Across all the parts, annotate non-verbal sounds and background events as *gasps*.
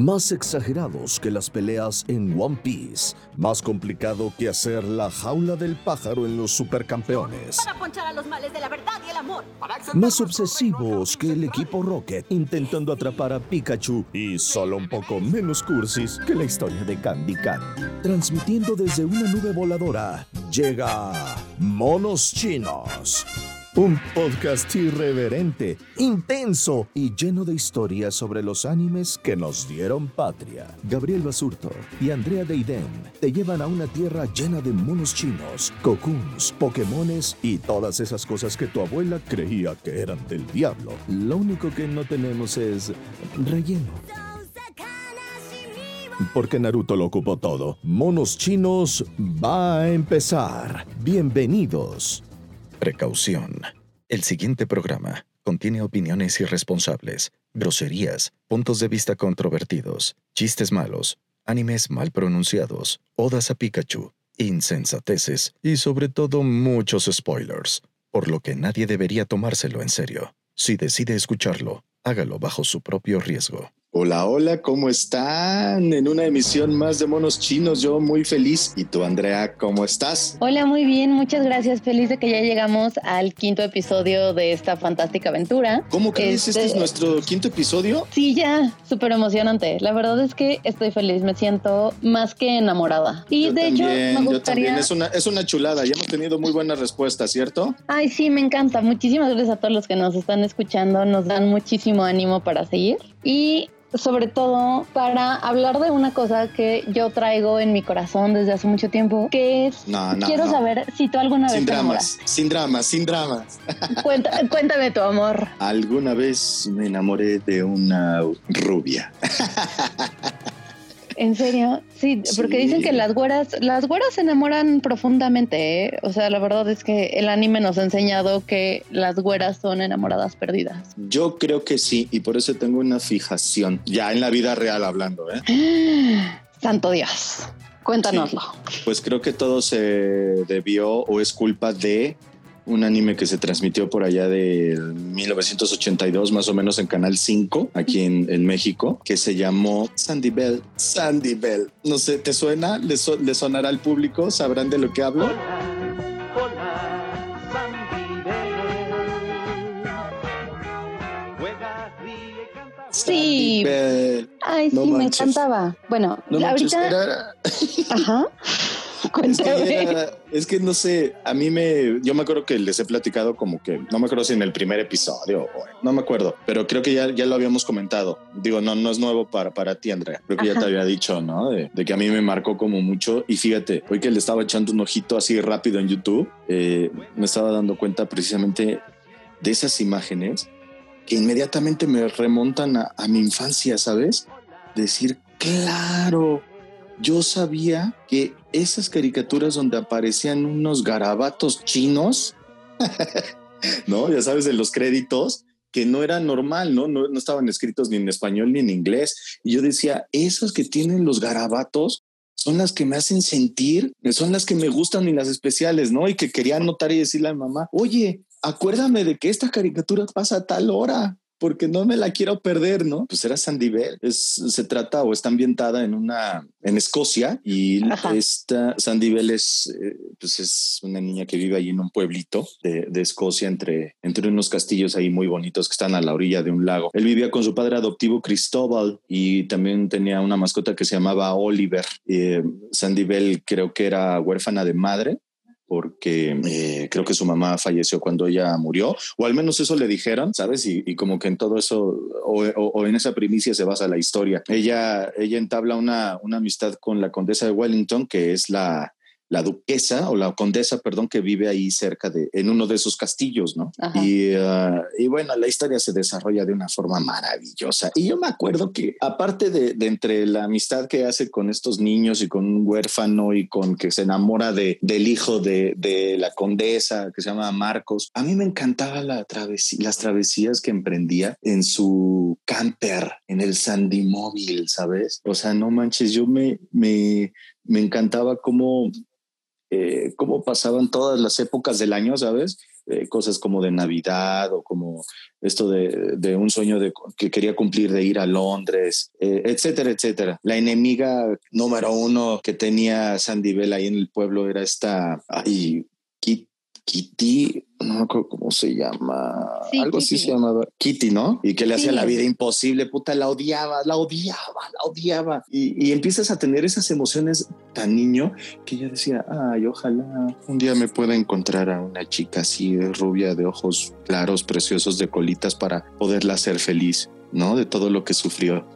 más exagerados que las peleas en One Piece, más complicado que hacer la jaula del pájaro en los supercampeones. Para ponchar a los males de la verdad y el amor. Más obsesivos que el equipo Rocket intentando atrapar a Pikachu y solo un poco menos cursis que la historia de Candy Candy. Transmitiendo desde una nube voladora, llega Monos Chinos. Un podcast irreverente, intenso y lleno de historias sobre los animes que nos dieron patria. Gabriel Basurto y Andrea Deiden te llevan a una tierra llena de monos chinos, cocoons, pokémones y todas esas cosas que tu abuela creía que eran del diablo. Lo único que no tenemos es relleno. Porque Naruto lo ocupó todo. Monos chinos va a empezar. Bienvenidos. Precaución. El siguiente programa contiene opiniones irresponsables, groserías, puntos de vista controvertidos, chistes malos, animes mal pronunciados, odas a Pikachu, insensateces y sobre todo muchos spoilers, por lo que nadie debería tomárselo en serio. Si decide escucharlo, hágalo bajo su propio riesgo. Hola, hola, ¿cómo están? En una emisión más de Monos Chinos, yo muy feliz. ¿Y tú, Andrea, cómo estás? Hola, muy bien, muchas gracias. Feliz de que ya llegamos al quinto episodio de esta fantástica aventura. ¿Cómo crees? ¿Este, es nuestro quinto episodio? Sí, ya, súper emocionante. La verdad es que estoy feliz, me siento más que enamorada. Y de hecho, me gustaría... Yo también. Es una, es una chulada, ya hemos tenido muy buena respuesta, ¿cierto? Ay, sí, me encanta. Muchísimas gracias a todos los que nos están escuchando, nos dan muchísimo ánimo para seguir. Y sobre todo para hablar de una cosa que yo traigo en mi corazón desde hace mucho tiempo, que es, quiero saber si tú alguna vez... Sin dramas, sin dramas, sin dramas. *laughs* cuéntame tu amor. Alguna vez me enamoré de una rubia. *laughs* ¿En serio? Sí, porque dicen que las güeras, las güeras se enamoran profundamente, ¿eh? O sea, la verdad es que el anime nos ha enseñado que las güeras son enamoradas perdidas. Yo creo que sí, y por eso tengo una fijación, ya en la vida real hablando, ¿eh? *gasps* Santo Dios. Cuéntanoslo. Pues creo que todo se debió o es culpa de un anime que se transmitió por allá de 1982, más o menos en Canal 5, aquí en, México, que se llamó Sandy Bell. Sandy Bell. No sé, ¿te suena? ¿Le, sonará al público? ¿Sabrán de lo que hablo? Sí. Ay, sí, me encantaba. Bueno, ahorita. Ajá. *laughs* Es que, no sé, a mí me, yo me acuerdo que les he platicado como que, no me acuerdo si en el primer episodio, no me acuerdo, pero creo que ya, ya lo habíamos comentado. Digo, no, no es nuevo para, para ti, Andrea. Creo que ya te había dicho, ¿no? De, que a mí me marcó como mucho. Y fíjate, hoy que le estaba echando un ojito así rápido en YouTube, eh, me estaba dando cuenta precisamente de esas imágenes que inmediatamente me remontan a, a mi infancia, ¿sabes? Decir, claro, yo sabía que esas caricaturas donde aparecían unos garabatos chinos, *laughs* ¿no? Ya sabes, en los créditos, que no era normal, ¿no? ¿no? estaban escritos ni en español ni en inglés. Y yo decía, esas que tienen los garabatos son las que me hacen sentir, son las que me gustan y las especiales, ¿no? Y que quería anotar y decirle a mamá, oye, acuérdame de que esta caricatura pasa a tal hora porque no me la quiero perder, ¿no? Pues era Sandy Bell. Es, se trata o está ambientada en una, en Escocia y esta Sandy Bell es, eh, pues es una niña que vive ahí en un pueblito de, de, Escocia entre, entre unos castillos ahí muy bonitos que están a la orilla de un lago. Él vivía con su padre adoptivo Cristóbal y también tenía una mascota que se llamaba Oliver. Eh, Sandy Bell creo que era huérfana de madre porque eh, creo que su mamá falleció cuando ella murió, o al menos eso le dijeron, ¿sabes? Y, como que en todo eso, o, en esa primicia se basa la historia. Ella, ella entabla una, una amistad con la condesa de Wellington, que es la, la duquesa o la condesa, perdón, que vive ahí cerca de, en uno de esos castillos, ¿no? Y, uh, y, bueno, la historia se desarrolla de una forma maravillosa. Y yo me acuerdo que aparte de, de, entre la amistad que hace con estos niños y con un huérfano y con que se enamora de, del hijo de, de la condesa que se llama Marcos, a mí me encantaba la travesía, las travesías que emprendía en su camper, en el Sandy Móvil, ¿sabes? O sea, no manches, yo me, me, me encantaba cómo eh, cómo pasaban todas las épocas del año, ¿sabes? eh, cosas como de Navidad o como esto de, un sueño de, que quería cumplir de ir a Londres, eh, etcétera, etcétera. La enemiga número uno que tenía Sandy Bell ahí en el pueblo era esta, ay, Kitty, no me acuerdo cómo se llama, algo así se llamaba Kitty, ¿no? Y que le hacía la vida imposible, puta, la odiaba, la odiaba, la odiaba. Y, y, empiezas a tener esas emociones tan niño que ella decía, ay, ojalá un día me pueda encontrar a una chica así, rubia, de ojos claros, preciosos, de colitas para poderla hacer feliz, ¿no? De todo lo que sufrió.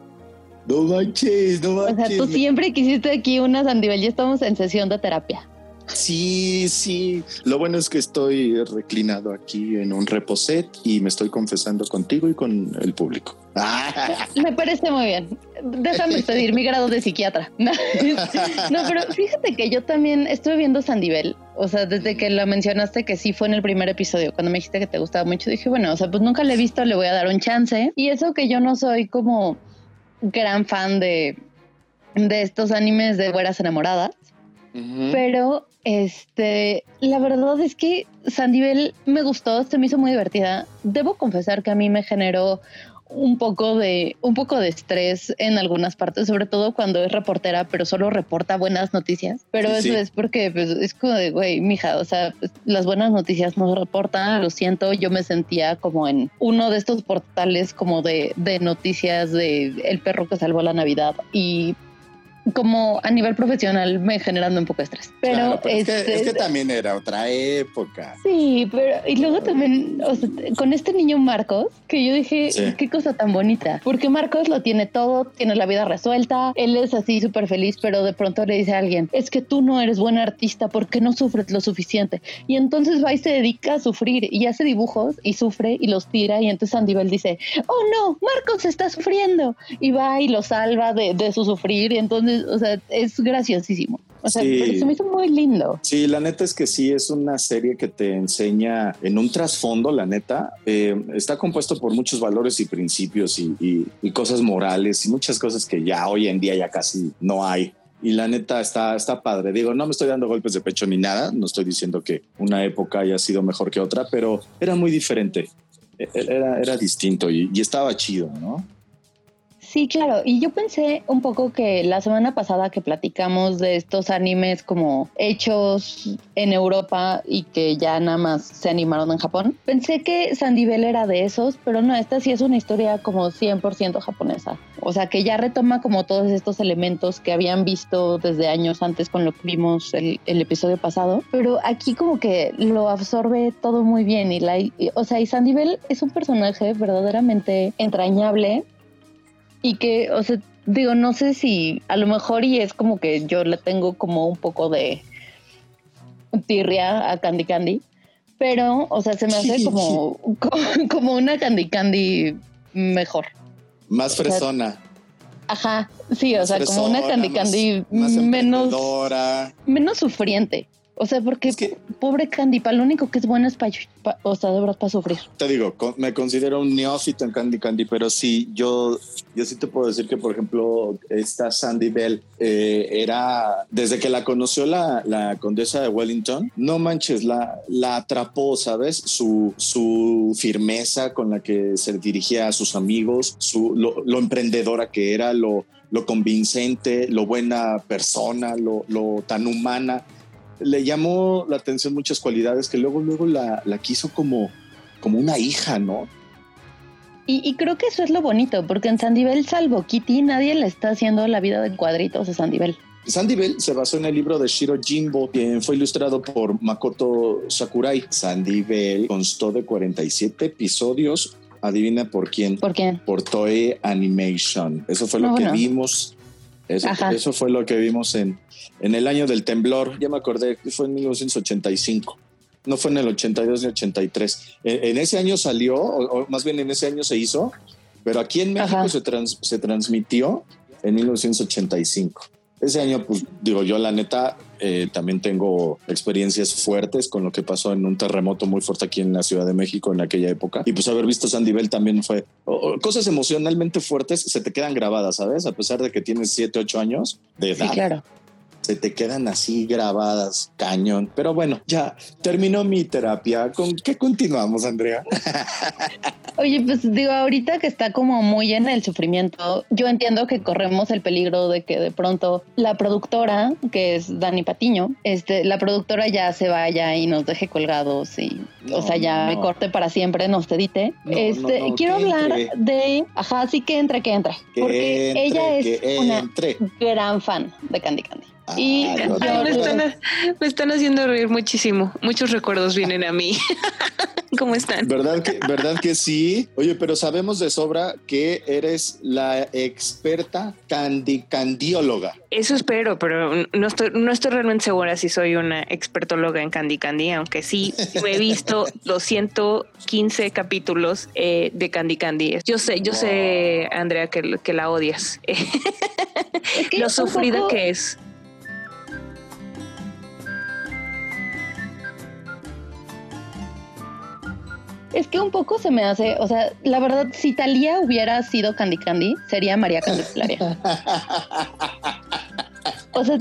No manches, no manches. O sea, tú siempre quisiste aquí una Sandivel, ya estamos en sesión de terapia. Sí, sí. Lo bueno es que estoy reclinado aquí en un reposet y me estoy confesando contigo y con el público. *laughs* Me parece muy bien. Déjame pedir mi grado de psiquiatra. *laughs* No, pero fíjate que yo también estuve viendo Sandivel. O sea, desde que la mencionaste que sí fue en el primer episodio, cuando me dijiste que te gustaba mucho, dije, bueno, o sea, pues nunca le he visto, le voy a dar un chance. Y eso que yo no soy como gran fan de, de estos animes de güeras enamoradas. Pero este, la verdad es que Sandivel me gustó, se me hizo muy divertida. Debo confesar que a mí me generó un poco de un poco de estrés en algunas partes, sobre todo cuando es reportera, pero solo reporta buenas noticias. Pero eso es porque pues, es como de, güey, mija, o sea, pues, las buenas noticias no reportan, lo siento, yo me sentía como en uno de estos portales como de, de noticias de el perro que salvó la Navidad y como a nivel profesional me generando un poco de estrés. Pero, es, que, este también era otra época. Sí, pero y luego también o sea, con este niño Marcos, que yo dije, qué cosa tan bonita, porque Marcos lo tiene todo, tiene la vida resuelta, él es así súper feliz, pero de pronto le dice a alguien, es que tú no eres buen artista porque no sufres lo suficiente. Y entonces va y se dedica a sufrir y hace dibujos y sufre y los tira y entonces Bell dice, oh no, Marcos está sufriendo y va y lo salva de, de su sufrir y entonces o sea, es graciosísimo. O sea, se me hizo muy lindo. Sí, la neta es que sí, es una serie que te enseña en un trasfondo, la neta. Eh, está compuesto por muchos valores y principios y, cosas morales y muchas cosas que ya hoy en día ya casi no hay. Y la neta está, está padre. Digo, no me estoy dando golpes de pecho ni nada. No estoy diciendo que una época haya sido mejor que otra, pero era muy diferente. E, e, era, era distinto y, y estaba chido, ¿no? Sí, claro. Y yo pensé un poco que la semana pasada que platicamos de estos animes como hechos en Europa y que ya nada más se animaron en Japón, pensé que Sandivel era de esos, pero no, esta sí es una historia como 100% japonesa. O sea, que ya retoma como todos estos elementos que habían visto desde años antes con lo que vimos el, episodio pasado, pero aquí como que lo absorbe todo muy bien o sea, y Sandivel es un personaje verdaderamente entrañable y que, o sea, digo, no sé si a lo mejor y es como que yo le tengo como un poco de tirria a Candy Candy, pero, o sea, se me hace como, *laughs* como, una Candy Candy mejor. Más fresona. ajá, sí, o sea, como una Candy Candy menos, menos sufriente. O sea, porque pobre Candy, para lo único que es bueno es para, o sea, de verdad para sufrir. Te digo, me considero un neófito en Candy Candy, pero sí, yo, yo sí te puedo decir que, por ejemplo, esta Sandy Bell eh, era, desde que la conoció la, la, condesa de Wellington, no manches, la, la atrapó, ¿sabes? Su, su firmeza con la que se dirigía a sus amigos, su, lo, lo emprendedora que era, lo, lo convincente, lo buena persona, lo, lo tan humana le llamó la atención muchas cualidades que luego, luego la, quiso como, como una hija, ¿no? Y, creo que eso es lo bonito, porque en Sandivel, salvo Kitty, nadie le está haciendo la vida de cuadritos a Sandivel. Sandivel se basó en el libro de Shiro Jimbo, que fue ilustrado por Makoto Sakurai. Sandivel constó de 47 episodios. Adivina por quién. ¿Por quién? Por Toei Animation. Eso fue lo ah, que vimos. Eso, eso, fue lo que vimos en, en el año del temblor, ya me acordé, fue en 1985. No fue en el 82 ni 83. En, ese año salió, o, más bien en ese año se hizo, pero aquí en México se, se transmitió en 1985. Ese año, pues digo yo, la neta, eh, también tengo experiencias fuertes con lo que pasó en un terremoto muy fuerte aquí en la Ciudad de México en aquella época. Y pues haber visto Sandy Bell también fue cosas emocionalmente fuertes, se te quedan grabadas, ¿sabes? A pesar de que tienes 7, 8 años de edad. Sí, claro. Se te quedan así grabadas, cañón. Pero bueno, ya terminó mi terapia. ¿Con qué continuamos, Andrea? *laughs* Oye, pues digo, ahorita que está como muy en el sufrimiento, yo entiendo que corremos el peligro de que de pronto la productora, que es Dani Patiño, este, la productora ya se vaya y nos deje colgados y, o sea, ya me corte para siempre, nos edite. este, quiero hablar de, ajá, sí que entre, que entre, porque ella es una gran fan de Candy Candy. Y ah, *laughs* me, están, haciendo reír muchísimo. Muchos recuerdos vienen a mí. *laughs* ¿Cómo están? ¿Verdad que, ¿Verdad que sí? Oye, pero sabemos de sobra que eres la experta candicandióloga. Eso espero, pero no estoy, no estoy realmente segura si soy una expertóloga en candy candy, aunque sí he visto *laughs* 215 capítulos eh, de candy candy. Yo sé, yo sé, Andrea, que, que la odias. Lo sufrida que es. Es que un poco se me hace, o sea, la verdad, si Talía hubiera sido Candy Candy, sería María Candelaria. O sea,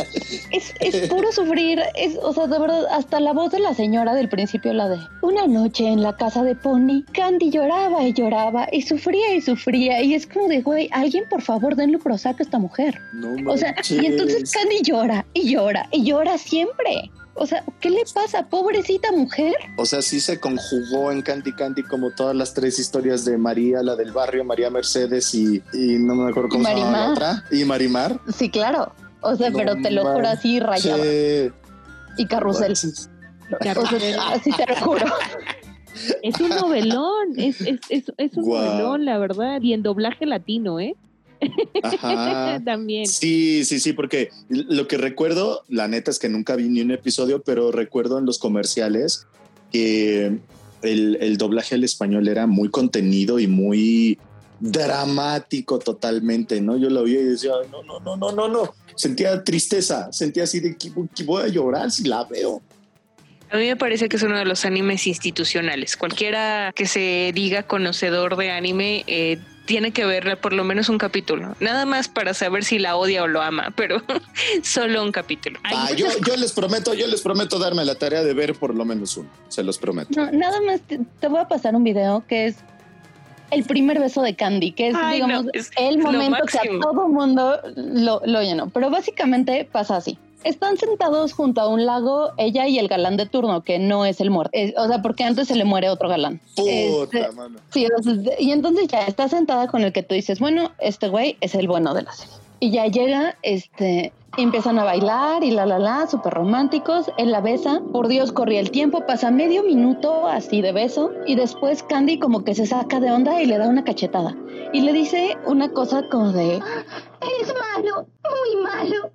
es, puro sufrir, es, o sea, de verdad, hasta la voz de la señora del principio, la de una noche en la casa de Pony, Candy lloraba y lloraba y sufría y sufría y es como de, güey, alguien por favor denle Prozac a esta mujer. No o sea, y entonces Candy llora y llora y llora siempre. O sea, ¿qué le pasa, pobrecita mujer? O sea, sí se conjugó en Candy Candy como todas las tres historias de María, la del barrio, María Mercedes y, no me acuerdo cómo se llama la otra. Y Marimar. Sí, claro. O sea, pero te lo juro así rayado. Y carrusel. así te lo juro. Es un novelón, es, es, es, es un novelón, la verdad, y en doblaje latino, ¿eh? Ajá. *laughs* También. Sí, sí, sí, porque lo que recuerdo, la neta es que nunca vi ni un episodio, pero recuerdo en los comerciales que el, doblaje al español era muy contenido y muy dramático totalmente, ¿no? Yo lo vi y decía, no, no, no, no, no, no. Sentía tristeza, sentía así de que, voy a llorar si la veo. A mí me parece que es uno de los animes institucionales. Cualquiera que se diga conocedor de anime eh, tiene que ver por lo menos un capítulo. Nada más para saber si la odia o lo ama, pero *laughs* solo un capítulo. Ah, yo, les prometo, yo les prometo darme la tarea de ver por lo menos uno. Se los prometo. No, nada más te, voy a pasar un video que es el primer beso de Candy, que es, digamos, el momento que a todo mundo lo, lo llenó. Pero básicamente pasa así están sentados junto a un lago ella y el galán de turno, que no es el muerto. o sea, porque antes se le muere otro galán. Puta, este, mano. Sí, y entonces ya está sentada con el que tú dices, bueno, este güey es el bueno de la serie. Y ya llega, este, empiezan a bailar y la la la, súper románticos. Él la besa. Por Dios, corría el tiempo, pasa medio minuto así de beso. Y después Candy como que se saca de onda y le da una cachetada. Y le dice una cosa como de... Es malo, muy malo.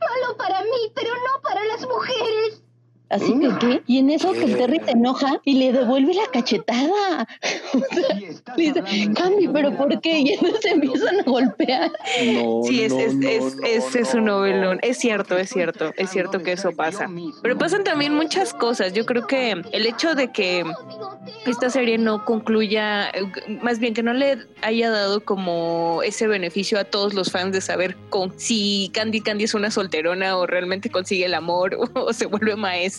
Malo para mí, pero no para las mujeres. Así que, ¿qué? Y en eso que el Terry se enoja y le devuelve la cachetada. O *laughs* dice, Candy, ¿pero por qué? Y entonces se empiezan a golpear. No, sí, es, es, es, es, un novelón. Es cierto, es cierto, es cierto que eso pasa. Pero pasan también muchas cosas. Yo creo que el hecho de que esta serie no concluya, más bien que no le haya dado como ese beneficio a todos los fans de saber con, si Candy Candy es una solterona o realmente consigue el amor *laughs* o se vuelve maestra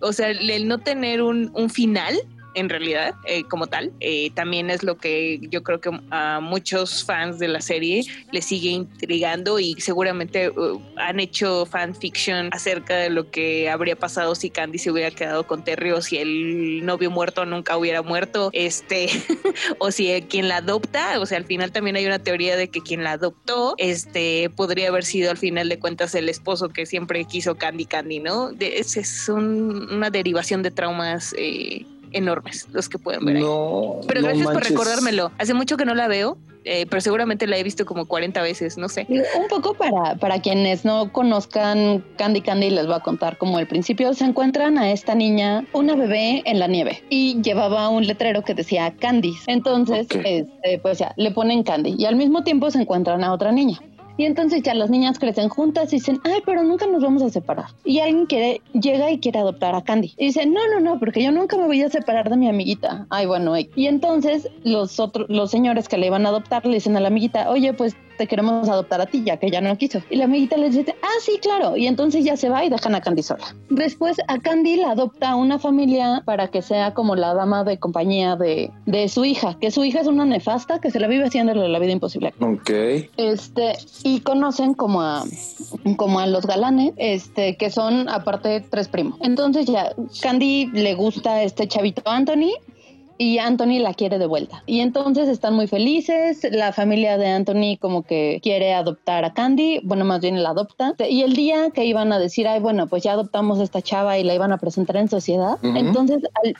o sea, el no tener un, un final en realidad, eh, como tal. Eh, también es lo que yo creo que a muchos fans de la serie les sigue intrigando y seguramente uh, han hecho fanfiction acerca de lo que habría pasado si Candy se hubiera quedado con Terry o si el novio muerto nunca hubiera muerto, este, *laughs* o si quien la adopta, o sea, al final también hay una teoría de que quien la adoptó, este, podría haber sido al final de cuentas el esposo que siempre quiso Candy Candy, ¿no? De, es, es una derivación de traumas eh, enormes los que pueden ver ahí. pero gracias por recordármelo. Hace mucho que no la veo, eh, pero seguramente la he visto como 40 veces, no sé. Un poco para, para quienes no conozcan Candy Candy, les voy a contar como al principio se encuentran a esta niña, una bebé en la nieve, y llevaba un letrero que decía Candy. Entonces, este, pues ya, le ponen Candy y al mismo tiempo se encuentran a otra niña. Y entonces ya las niñas crecen juntas y dicen, ay, pero nunca nos vamos a separar. Y alguien quiere, llega y quiere adoptar a Candy. Y dice, no, no, no, porque yo nunca me voy a separar de mi amiguita. Ay, bueno, y entonces los otros, los señores que le iban a adoptar le dicen a la amiguita, oye, pues te queremos adoptar a ti, ya que ella no quiso. Y la amiguita le dice, ah, sí, claro. Y entonces ya se va y dejan a Candy sola. Después a Candy la adopta una familia para que sea como la dama de compañía de, de su hija, que su hija es una nefasta que se la vive haciéndole la vida imposible. Ok. Este, y conocen como a, como a los galanes, este, que son aparte tres primos. Entonces ya, Candy le gusta este chavito Anthony, y Anthony la quiere de vuelta. Y entonces están muy felices, la familia de Anthony como que quiere adoptar a Candy, bueno, más bien la adopta. Y el día que iban a decir, ay, bueno, pues ya adoptamos a esta chava y la iban a presentar en sociedad, entonces al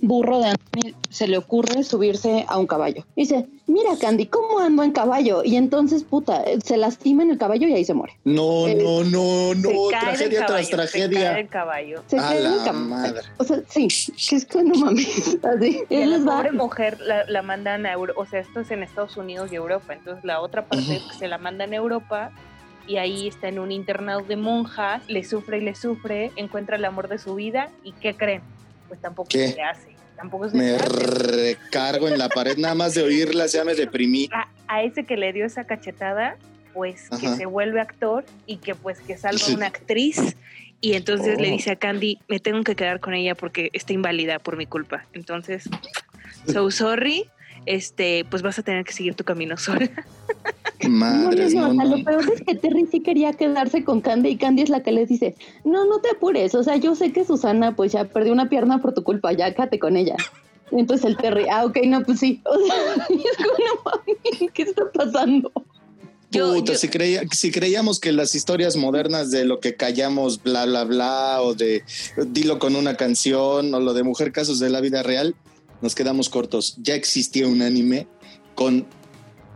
burro de Anthony se le ocurre subirse a un caballo. Dice, mira Candy, ¿cómo ando en caballo? Y entonces, puta, se lastima en el caballo y ahí se muere. No, Eh, no, no, no, tragedia tras caballo, Se cae tragedia. del caballo. Se A cae en el caballo. madre. O sea, sí, que es que no mames. Así. Y a Él la pobre mujer la, la mandan a Europa, o sea, esto es en Estados Unidos y Europa, entonces la otra parte es que se la mandan a Europa y ahí está en un internado de monjas, le sufre y le sufre, encuentra el amor de su vida y ¿qué creen? Pues tampoco ¿Qué? se hace, tampoco se Me hace. recargo en la pared, nada más de *laughs* oírla, ya me deprimí. A, a ese que le dio esa cachetada, pues que se vuelve actor y que pues que salva una actriz y entonces le Oh. dice a Candy, me tengo que quedar con ella porque está inválida por mi culpa. Entonces, so sorry, este, pues vas a tener que seguir tu camino sola. *laughs* Madres, no, no, no, lo peor es que Terry sí quería quedarse con Candy y Candy es la que les dice, no, no te apures, o sea, yo sé que Susana pues ya perdió una pierna por tu culpa, ya quédate con ella. Entonces el Terry, ah, ok, no, pues sí. *laughs* O sea, y es como, no mami, ¿qué está pasando? Yo- Puta, yo- Si, creía, si creíamos que las historias modernas de lo que callamos, bla, bla, bla, o de dilo con una canción, o lo de mujer casos de la vida real, nos quedamos cortos. Ya existía un anime con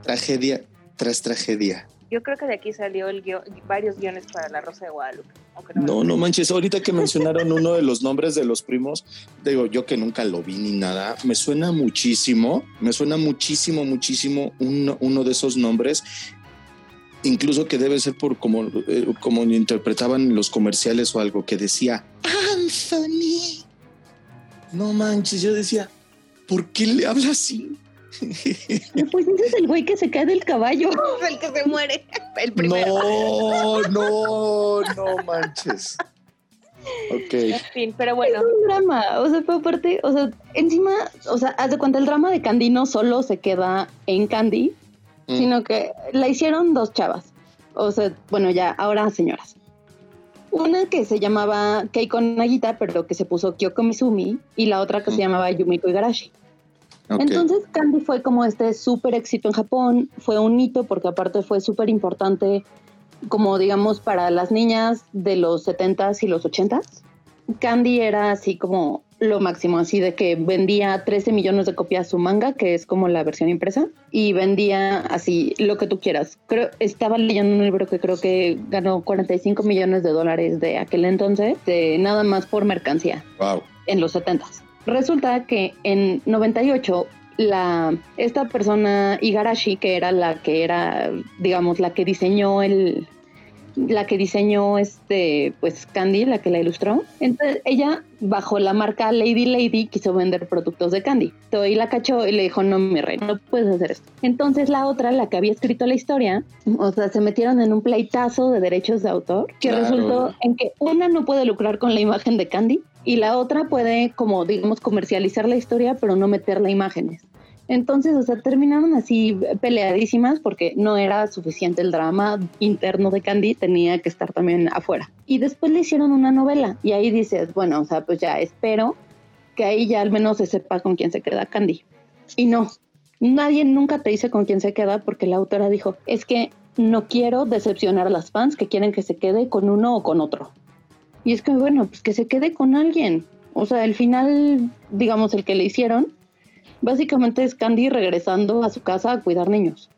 tragedia tras tragedia. Yo creo que de aquí salió el guion- varios guiones para La Rosa de Guadalupe. no No, no manches, ahorita que mencionaron uno de los nombres de los primos, digo yo que nunca lo vi ni nada, me suena muchísimo, me suena muchísimo, muchísimo uno, uno de esos nombres, incluso que debe ser por como, eh, como interpretaban los comerciales o algo, que decía, Anthony. No manches, yo decía, ¿por qué le habla así? Pues ese es el güey que se cae del caballo. *laughs* el que se muere, el primero. No, no, no manches. Ok. En fin, pero bueno, Es un drama, o sea, pero aparte, o sea, encima, o sea, haz de cuenta, el drama de Candy no solo se queda en Candy, Mm. sino que la hicieron dos chavas. O sea, bueno, ya, ahora señoras. Una que se llamaba Keiko Nagita, pero que se puso Kyoko Mizumi, y la otra que Mm. se llamaba Yumiko Igarashi. Entonces, Candy fue como este súper éxito en Japón, fue un hito porque aparte fue súper importante, como digamos, para las niñas de los 70s y los 80s. Candy era así como lo máximo, así de que vendía 13 millones de copias su manga, que es como la versión impresa, y vendía así lo que tú quieras. Creo, estaba leyendo un libro que creo que ganó 45 millones de dólares de aquel entonces, de nada más por mercancía Wow. en los 70 Resulta que en 98 la esta persona Igarashi que era la que era digamos la que diseñó el la que diseñó este pues Candy, la que la ilustró. Entonces ella bajo la marca Lady Lady quiso vender productos de Candy. Entonces, y la cachó y le dijo, "No, mi rey, no puedes hacer esto." Entonces la otra, la que había escrito la historia, o sea, se metieron en un pleitazo de derechos de autor que Claro. resultó en que una no puede lucrar con la imagen de Candy y la otra puede como digamos comercializar la historia pero no meterle imágenes. Entonces, o sea, terminaron así peleadísimas porque no era suficiente el drama interno de Candy, tenía que estar también afuera. Y después le hicieron una novela y ahí dices, bueno, o sea, pues ya espero que ahí ya al menos se sepa con quién se queda Candy. Y no, nadie nunca te dice con quién se queda porque la autora dijo, es que no quiero decepcionar a las fans que quieren que se quede con uno o con otro. Y es que, bueno, pues que se quede con alguien. O sea, el final, digamos, el que le hicieron, básicamente es Candy regresando a su casa a cuidar niños.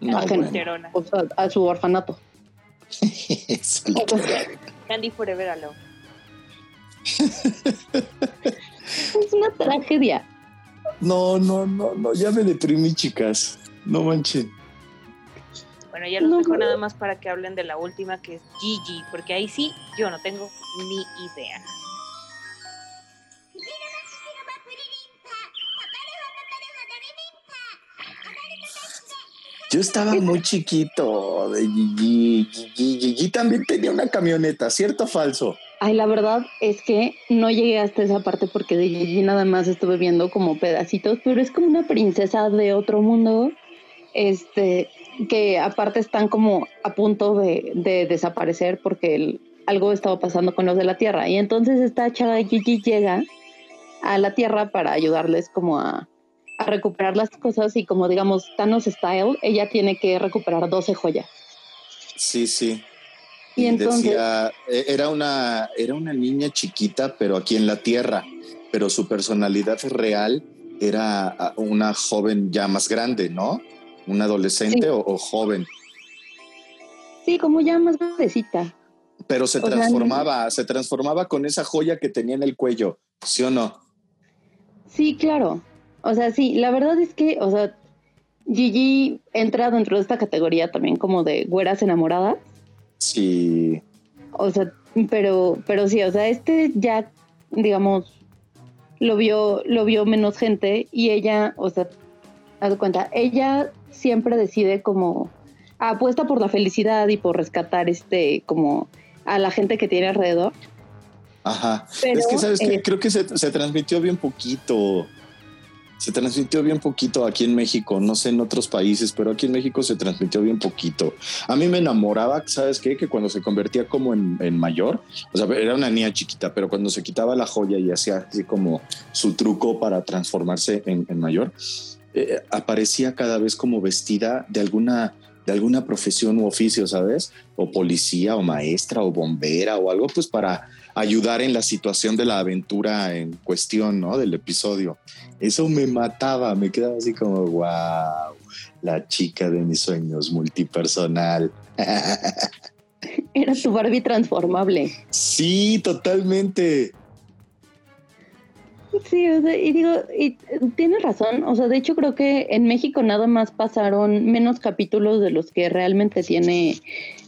No, Ajeno. bueno. Llorona. O sea, a su orfanato. Candy Forever Alone. *laughs* Es una tragedia. No, no, no, no, ya me deprimí, chicas. No manchen. Bueno, ya los No, dejo no. nada más para que hablen de la última que es Gigi, porque ahí sí yo no tengo ni idea. Yo estaba muy chiquito de Gigi. Gigi. también tenía una camioneta, ¿cierto o falso? Ay, la verdad es que no llegué hasta esa parte porque de Gigi nada más estuve viendo como pedacitos, pero es como una princesa de otro mundo, este, que aparte están como a punto de, desaparecer porque algo estaba pasando con los de la Tierra. Y entonces esta chava Gigi llega a la Tierra para ayudarles como a a recuperar las cosas y como digamos Thanos Style, ella tiene que recuperar 12 joyas. Sí, sí. Y, entonces e, era una era una niña chiquita, pero aquí en la Tierra, pero su personalidad real era una joven ya más grande, ¿no? Un adolescente o, joven. Sí, como ya más grandecita. Pero se transformaba, se transformaba con esa joya que tenía en el cuello, ¿sí o no? Sí, claro. O sea, sí, la verdad es que, o sea, Gigi entra dentro de esta categoría también como de güeras enamoradas. Sí. O sea, pero, pero sí, o sea, este ya, digamos, lo vio, lo vio menos gente y ella, o sea, haz cuenta, ella siempre decide como apuesta por la felicidad y por rescatar este, como a la gente que tiene alrededor. Ajá. es que, ¿sabes que eh, Creo que se, se transmitió bien poquito se transmitió bien poquito aquí en México, no sé en otros países, pero aquí en México se transmitió bien poquito. A mí me enamoraba, ¿sabes qué? Que cuando se convertía como en, mayor, o sea, era una niña chiquita, pero cuando se quitaba la joya y hacía así como su truco para transformarse en, mayor, eh, aparecía cada vez como vestida de alguna de alguna profesión u oficio, ¿sabes? O policía o maestra o bombera o algo, pues para ayudar en la situación de la aventura en cuestión, ¿no? Del episodio. Eso me mataba, me quedaba así como, wow, la chica de mis sueños multipersonal. *laughs* Era tu Barbie transformable. Sí, totalmente. Sí, o sea, y digo, y tienes razón, o sea, de hecho creo que en México nada más pasaron menos capítulos de los que realmente tiene,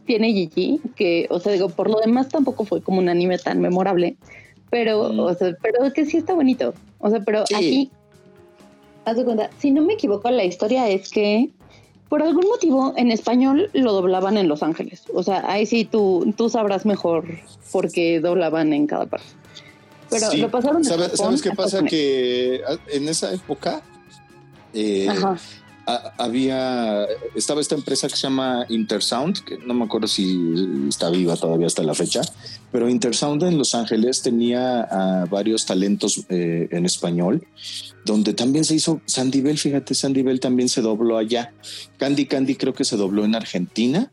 tiene Gigi, que, o sea, digo, por lo demás tampoco fue como un anime tan memorable, pero, o sea, pero que sí está bonito, o sea, pero aquí, haz de cuenta, si no me equivoco, la historia es que por algún motivo en español lo doblaban en Los Ángeles, o sea, ahí sí tú, tú sabrás mejor por qué doblaban en cada parte. Pero lo pasaron ¿Sabes, qué pasa? Que ah, en esa época eh, había, estaba esta empresa que se llama Intersound, que no me acuerdo si está viva todavía hasta la fecha, pero Intersound en Los Ángeles tenía varios talentos eh, en español, donde también se hizo Sandy Bell, fíjate, Sandy Bell también se dobló allá. Candy Candy creo que se dobló en Argentina.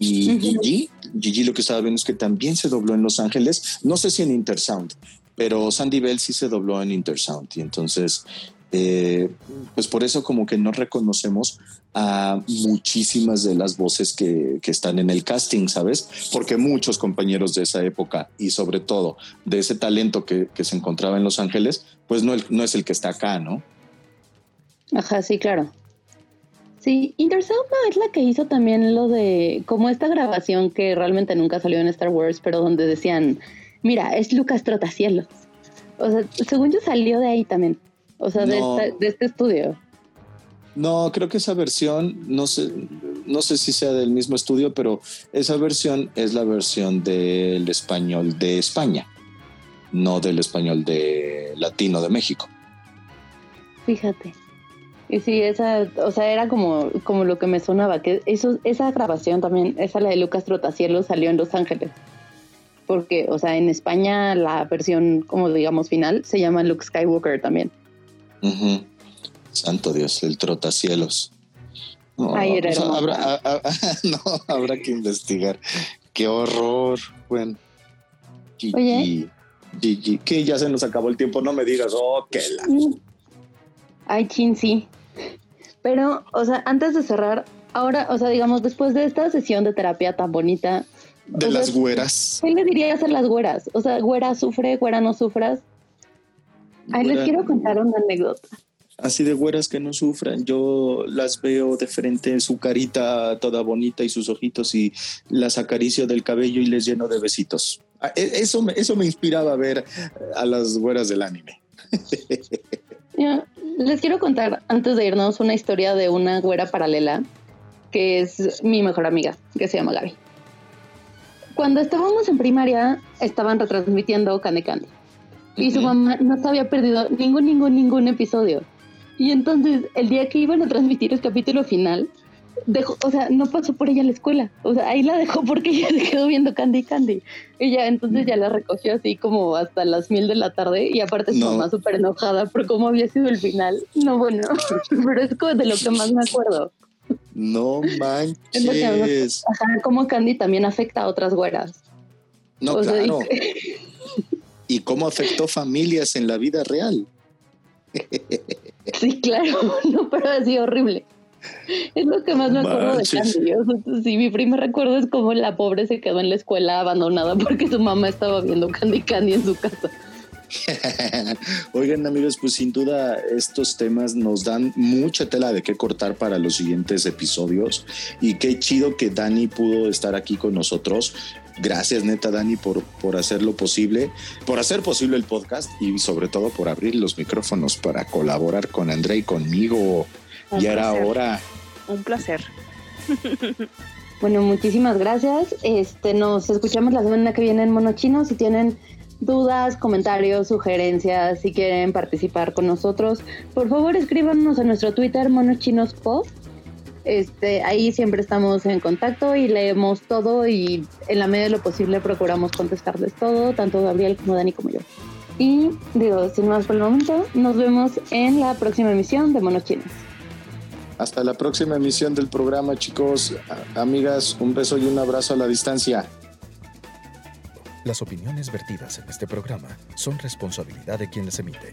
Y Gigi, Gigi lo que estaba viendo es que también se dobló en Los Ángeles, no sé si en Intersound, pero Sandy Bell sí se dobló en Intersound y entonces eh, pues por eso como que no reconocemos a muchísimas de las voces que, están en el casting, ¿sabes? Porque muchos compañeros de esa época y sobre todo de ese talento que, se encontraba en Los Ángeles, pues no, no es el que está acá, ¿no? Ajá, sí, claro. Sí, Intersound es la que hizo también lo de como esta grabación que realmente nunca salió en Star Wars, pero donde decían Mira, es Lucas Trotacielos. O sea, según yo salió de ahí también. O sea, de, este estudio. No, creo que esa versión, no sé, no sé si sea del mismo estudio, pero esa versión es la versión del español de España, no del español de latino de México. Fíjate. Y sí, esa, o sea, era como, como lo que me sonaba, que eso, esa grabación también, esa la de Lucas Trotacielos salió en Los Ángeles porque, o sea, en España la versión, como digamos, final se llama Luke Skywalker también. Santo Dios, el trotacielos. No, era pues, habrá, *laughs* no, habrá que investigar. Qué horror. Bueno. Oye. que ya se nos acabó el tiempo, no me digas, oh, qué la. Ay, chin, sí. Pero, o sea, antes de cerrar, ahora, o sea, digamos, después de esta sesión de terapia tan bonita, de las güeras. ¿Qué le dirías a las güeras? O sea, güera sufre, güera no sufras. Ay, les quiero contar una anécdota. Así de güeras que no sufran. Yo las veo de frente, su carita toda bonita y sus ojitos y las acaricio del cabello y les lleno de besitos. Ah, e, eso eso me inspiraba a ver a las güeras del anime. *laughs* les quiero contar antes de irnos una historia de una güera paralela que es mi mejor amiga, que se llama Gaby. Cuando estábamos en primaria, estaban retransmitiendo Candy Candy. Y su mamá no se había perdido ningún, ningún, ningún episodio. Y entonces, el día que iban a transmitir el capítulo final, dejó, o sea, no pasó por ella a la escuela. O sea, ahí la dejó porque *laughs* ella se quedó viendo Candy Candy. Y ya entonces ya la recogió así como hasta las mil de la tarde. Y aparte su mamá súper enojada por cómo había sido el final. No, bueno, *laughs* pero es como de lo que más me acuerdo. No manches. Ajá, como Candy también afecta a otras güeras. No, claro. y... cómo afectó familias en la vida real. sí, claro, *laughs* no, pero ha sido horrible. Es lo que más me acuerdo de Candy. sí, mi primer recuerdo es como la pobre se quedó en la escuela abandonada porque su mamá estaba viendo Candy Candy en su casa. *laughs* Oigan amigos, pues sin duda estos temas nos dan mucha tela de qué cortar para los siguientes episodios y qué chido que Dani pudo estar aquí con nosotros. Gracias neta Dani por, por hacer lo posible, por hacer posible el podcast y sobre todo por abrir los micrófonos para colaborar con André y conmigo. y era hora. Un placer. *laughs* Bueno, muchísimas gracias. Este, nos escuchamos la semana que viene en Mono Chino. Si tienen dudas, comentarios, sugerencias, si quieren participar con nosotros, por favor escríbanos a nuestro Twitter monochinospod. Este, ahí siempre estamos en contacto y leemos todo y en la medida de lo posible procuramos contestarles todo, tanto Gabriel como Dani como yo. Y digo, sin más por el momento, nos vemos en la próxima emisión de Monochinos. Hasta la próxima emisión del programa, chicos, amigas, un beso y un abrazo a la distancia. Las opiniones vertidas en este programa son responsabilidad de quien las emite